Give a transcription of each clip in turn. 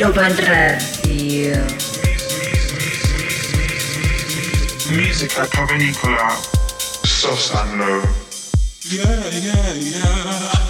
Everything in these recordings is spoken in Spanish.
Ibiza Global Radio. Musica Cavernicola, Sos and Low. Yeah, yeah, yeah.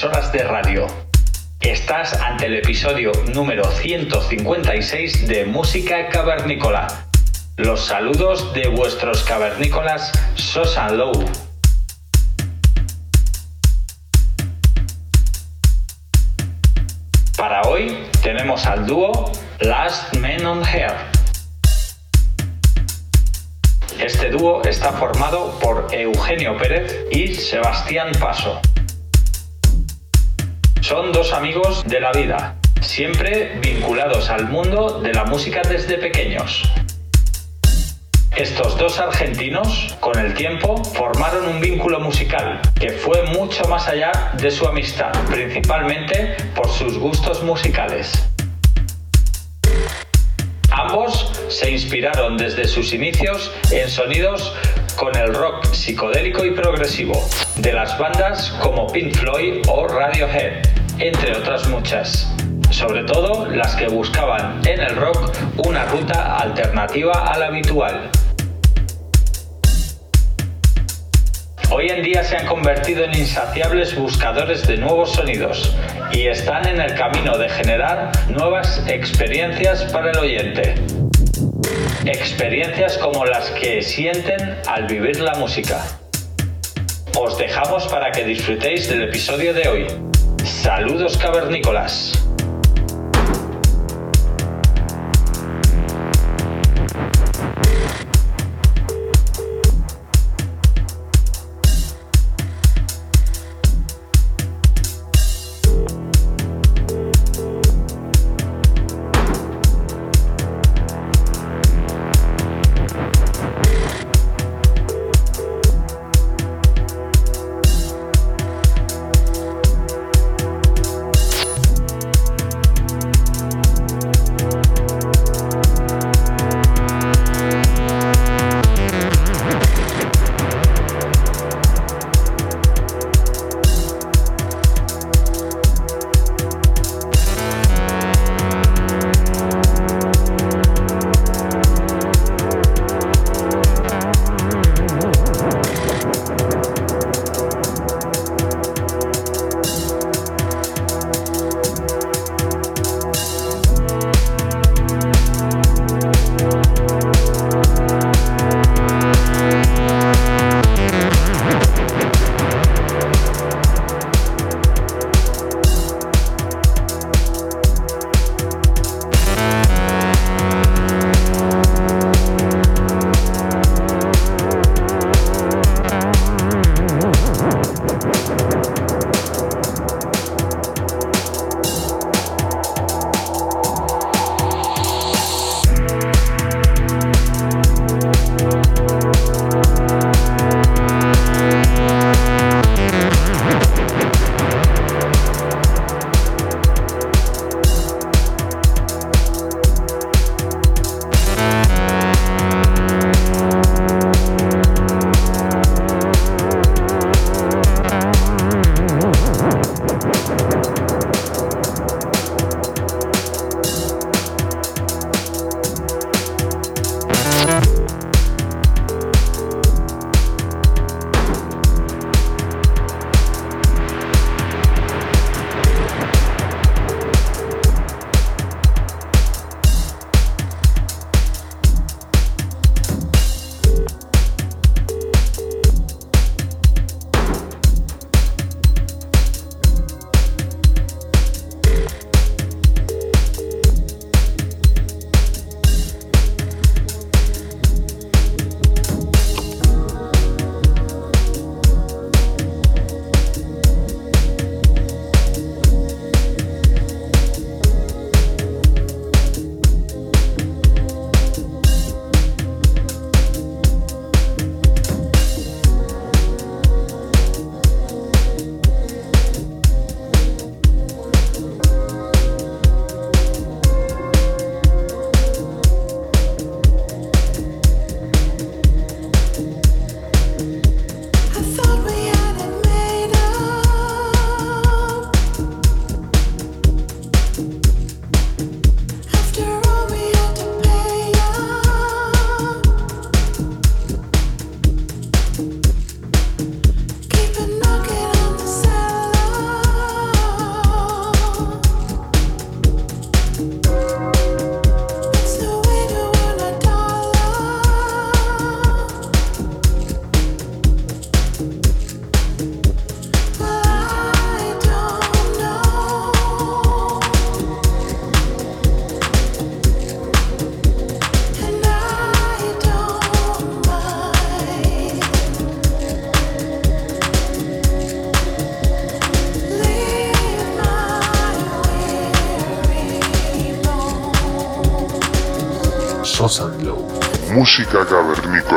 emisoras de radio. Estás ante el episodio número 156 de Música Cavernícola. Los saludos de vuestros cavernícolas Sosan Low. Para hoy tenemos al dúo Last Men on Hair. Este dúo está formado por Eugenio Pérez y Sebastián Paso. Son dos amigos de la vida, siempre vinculados al mundo de la música desde pequeños. Estos dos argentinos, con el tiempo, formaron un vínculo musical que fue mucho más allá de su amistad, principalmente por sus gustos musicales. Ambos se inspiraron desde sus inicios en sonidos con el rock psicodélico y progresivo de las bandas como Pink Floyd o Radiohead, entre otras muchas. Sobre todo las que buscaban en el rock una ruta alternativa a la habitual. Hoy en día se han convertido en insaciables buscadores de nuevos sonidos y están en el camino de generar nuevas experiencias para el oyente. Experiencias como las que sienten al vivir la música. Os dejamos para que disfrutéis del episodio de hoy. Saludos cavernícolas. Música cavernícola.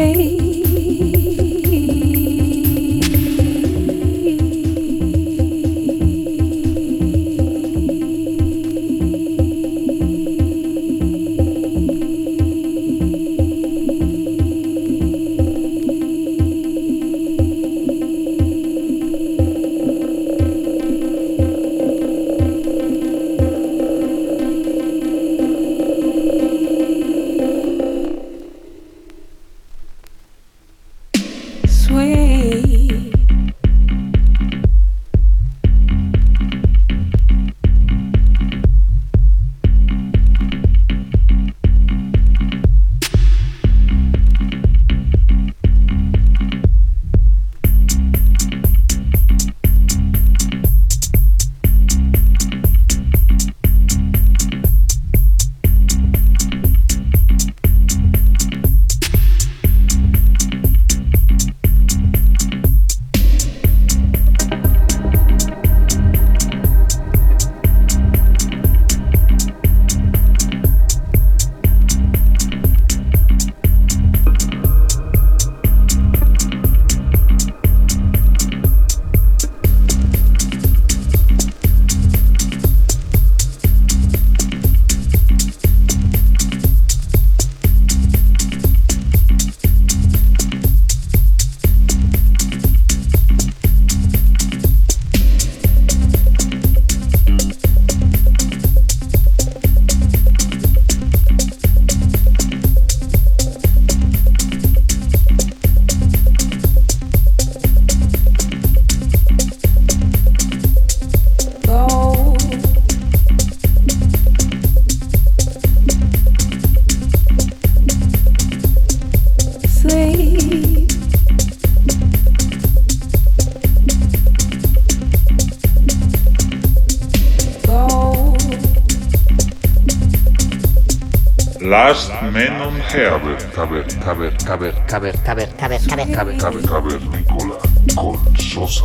away. Last Men on Heaven. Caber, caber, caber, caber, caber, caber, caber, caber, Caber, cavernícola con Sosa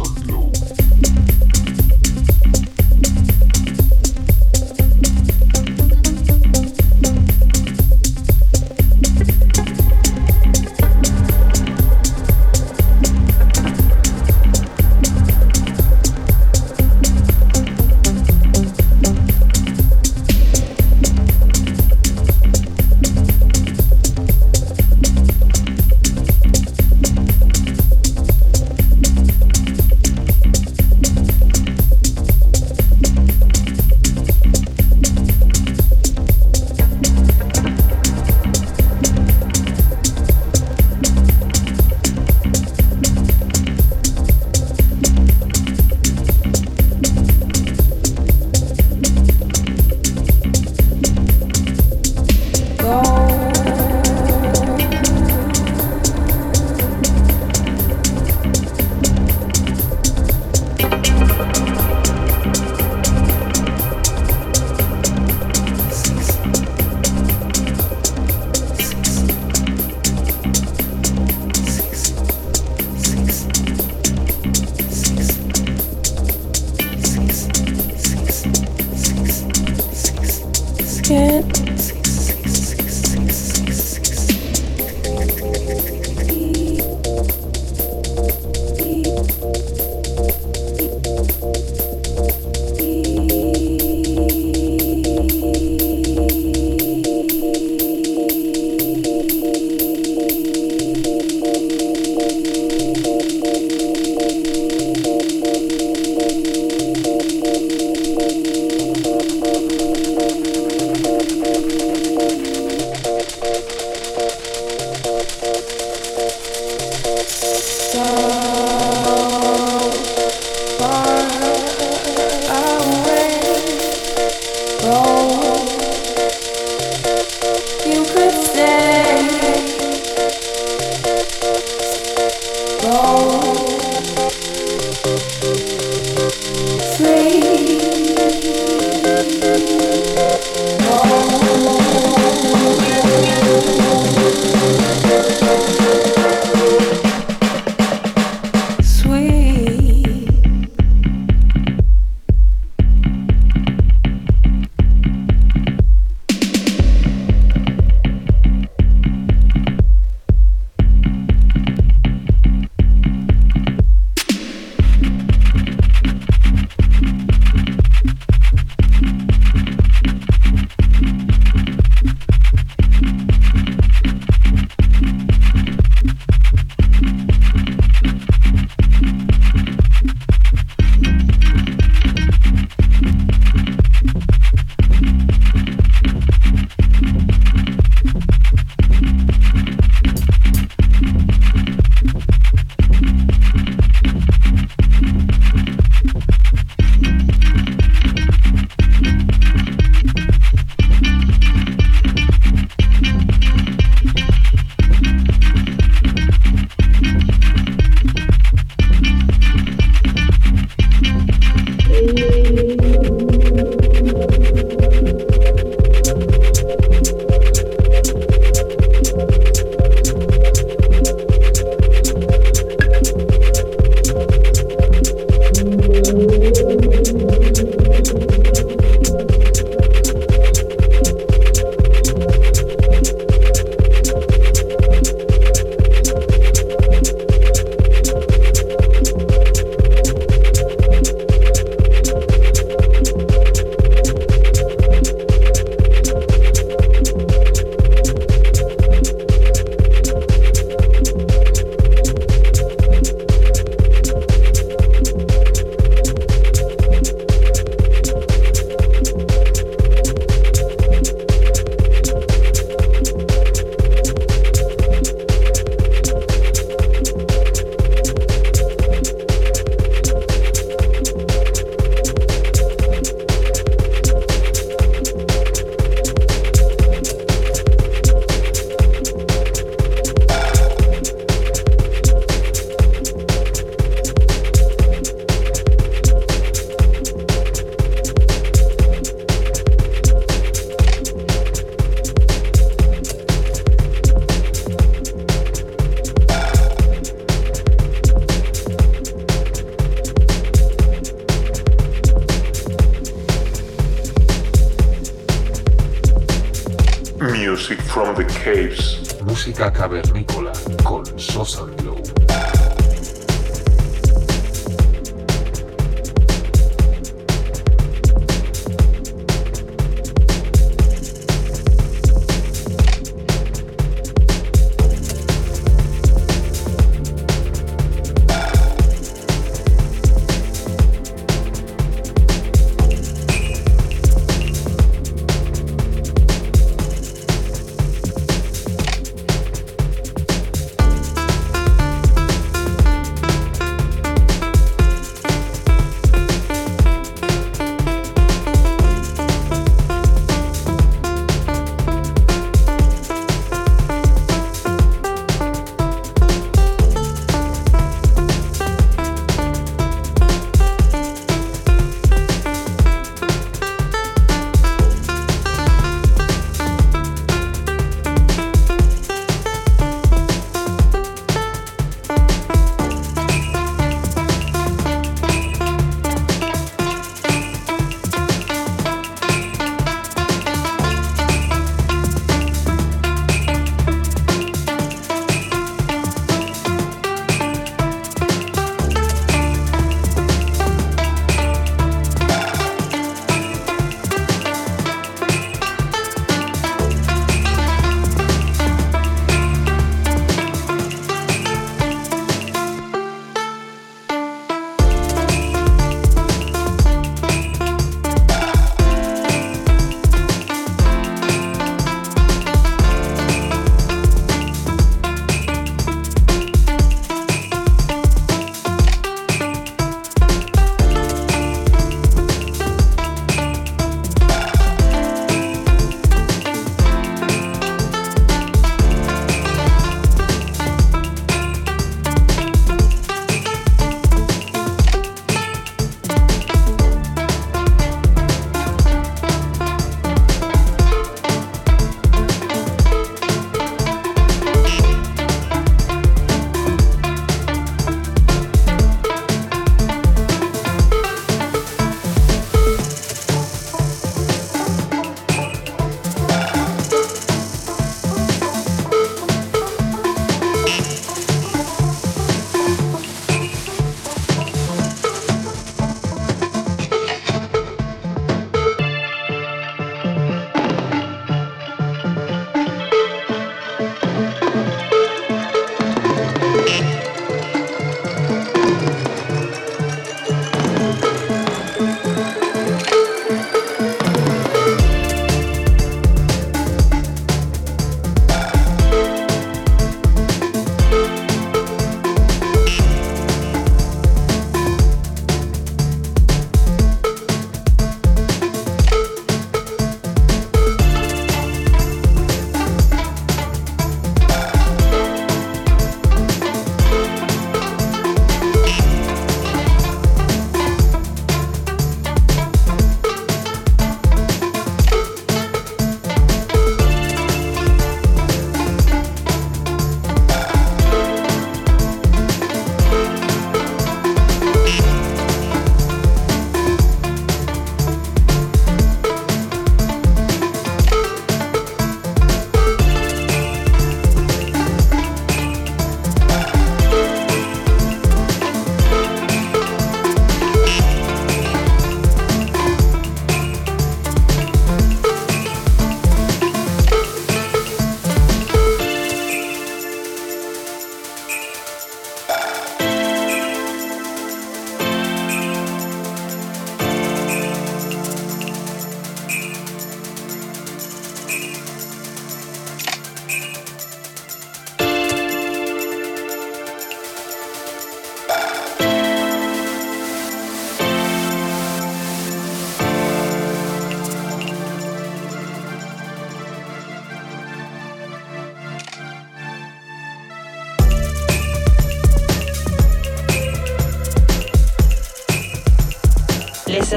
con Sosa Glow.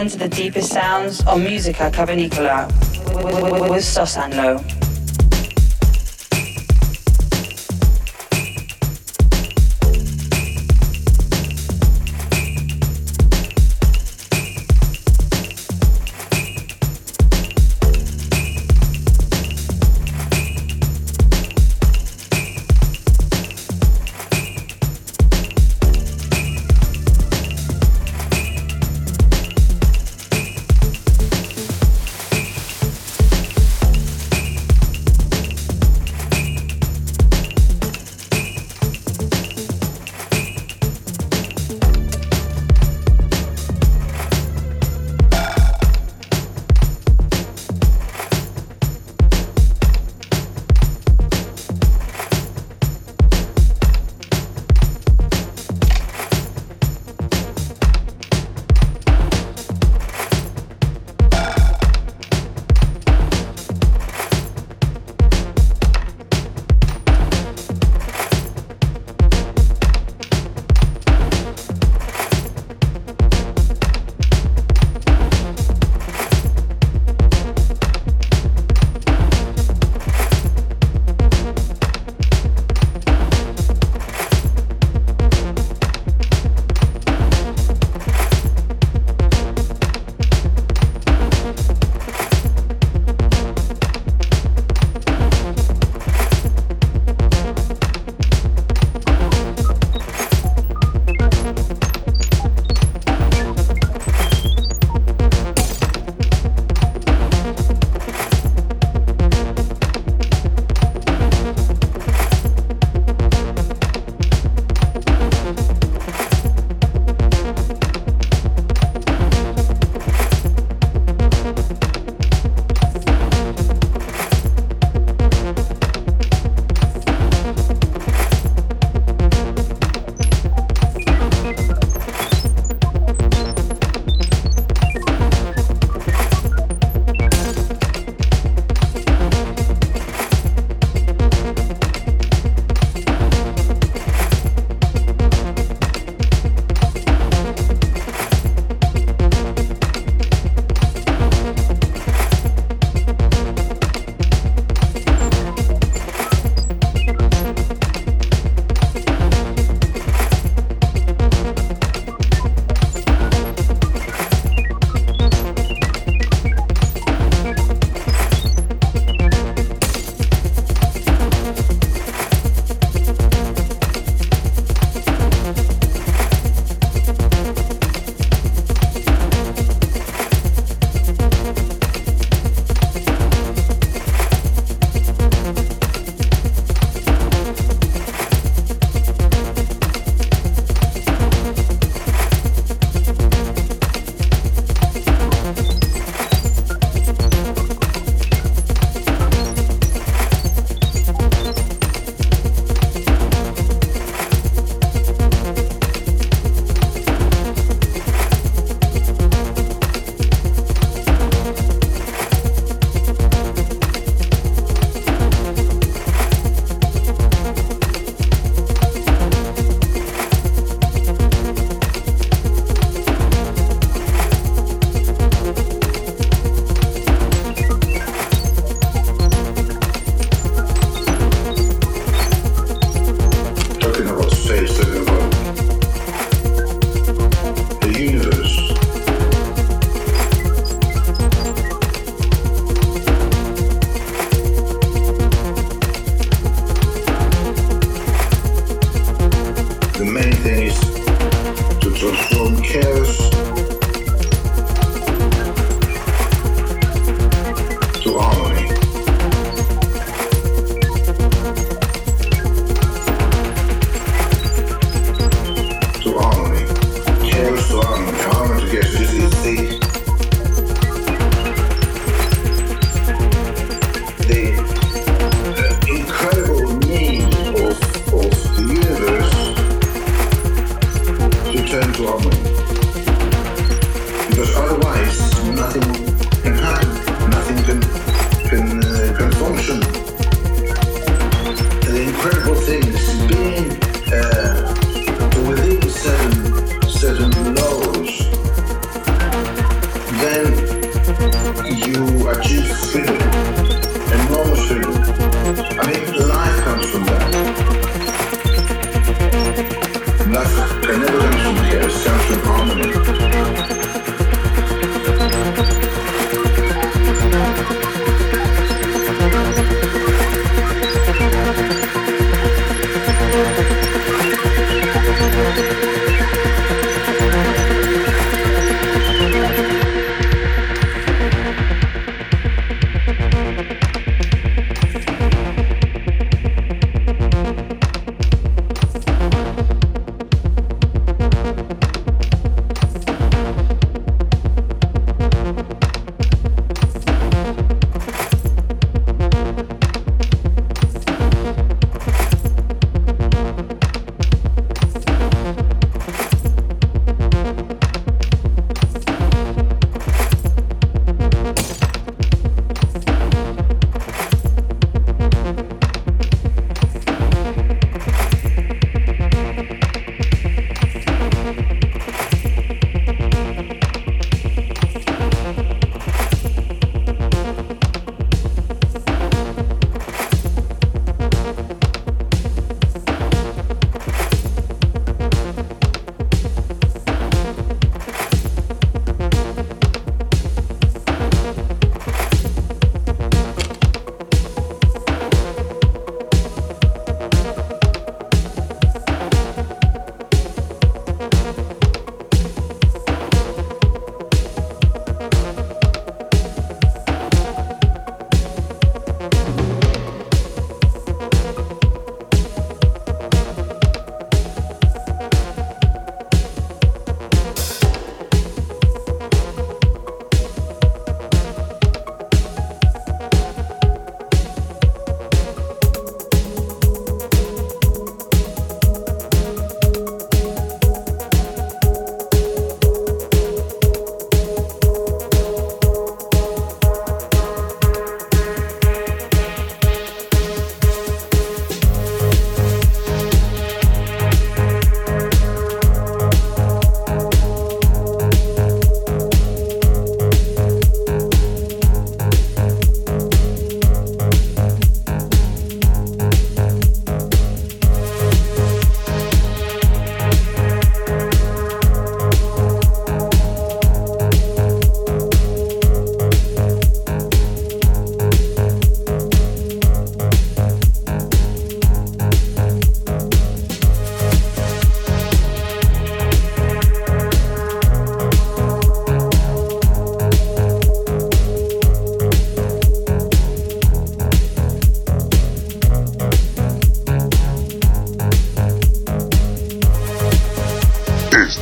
into the deepest sounds on Musica Cavernicola with, with, with, with Sosanlo.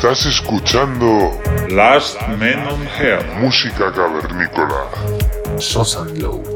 Estás escuchando Last Men on Earth. Música cavernícola. Sosan Low.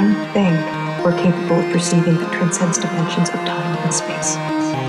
One thing we're capable of perceiving that transcends dimensions of time and space.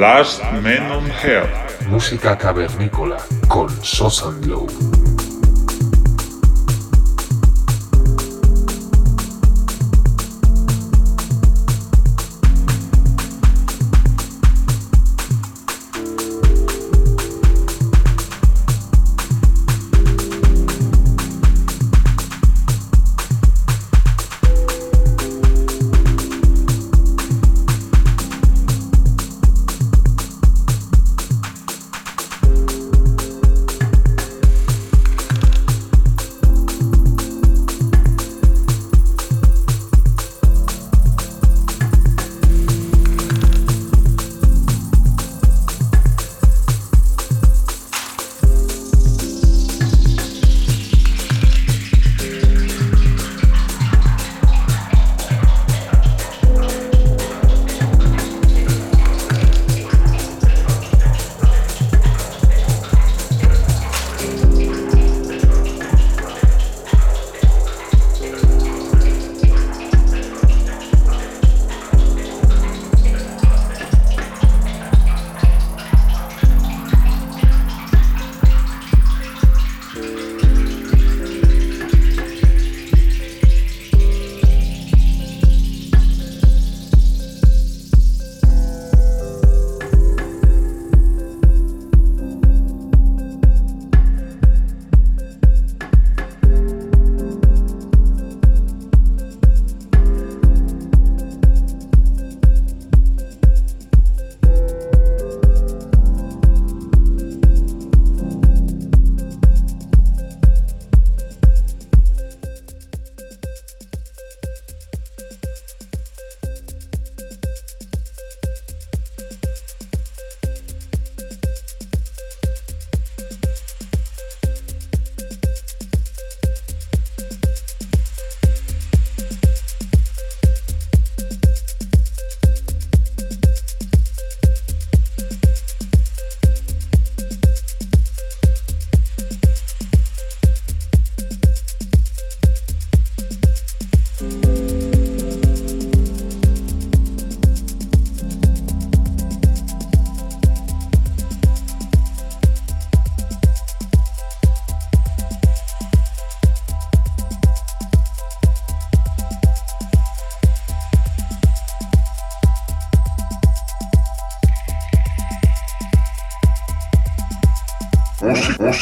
Last Men on Earth. Música cavernícola con Sosan Glow.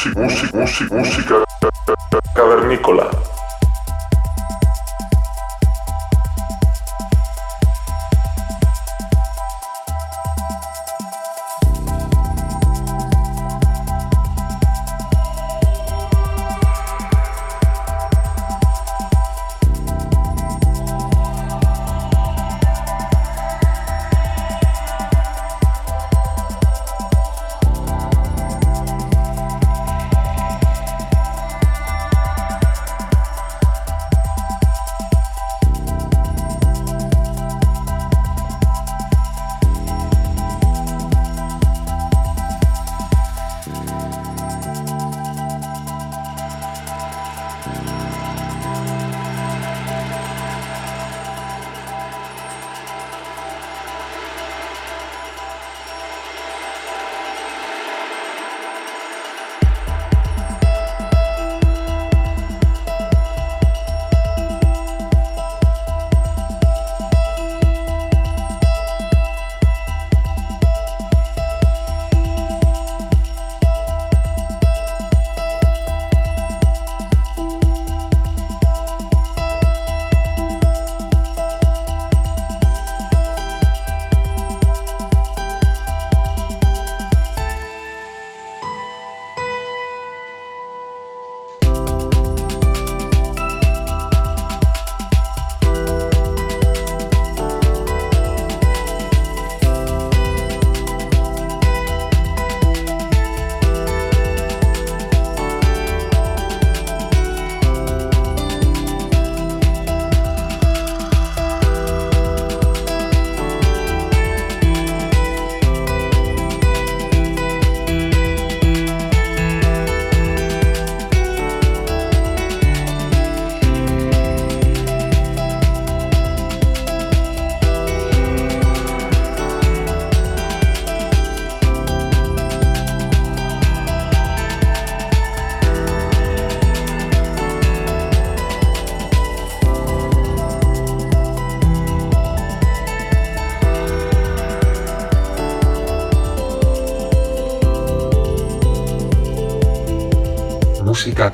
Música, música, música, música cavernícola.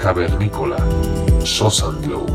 Cavernícola. Sosa Glow.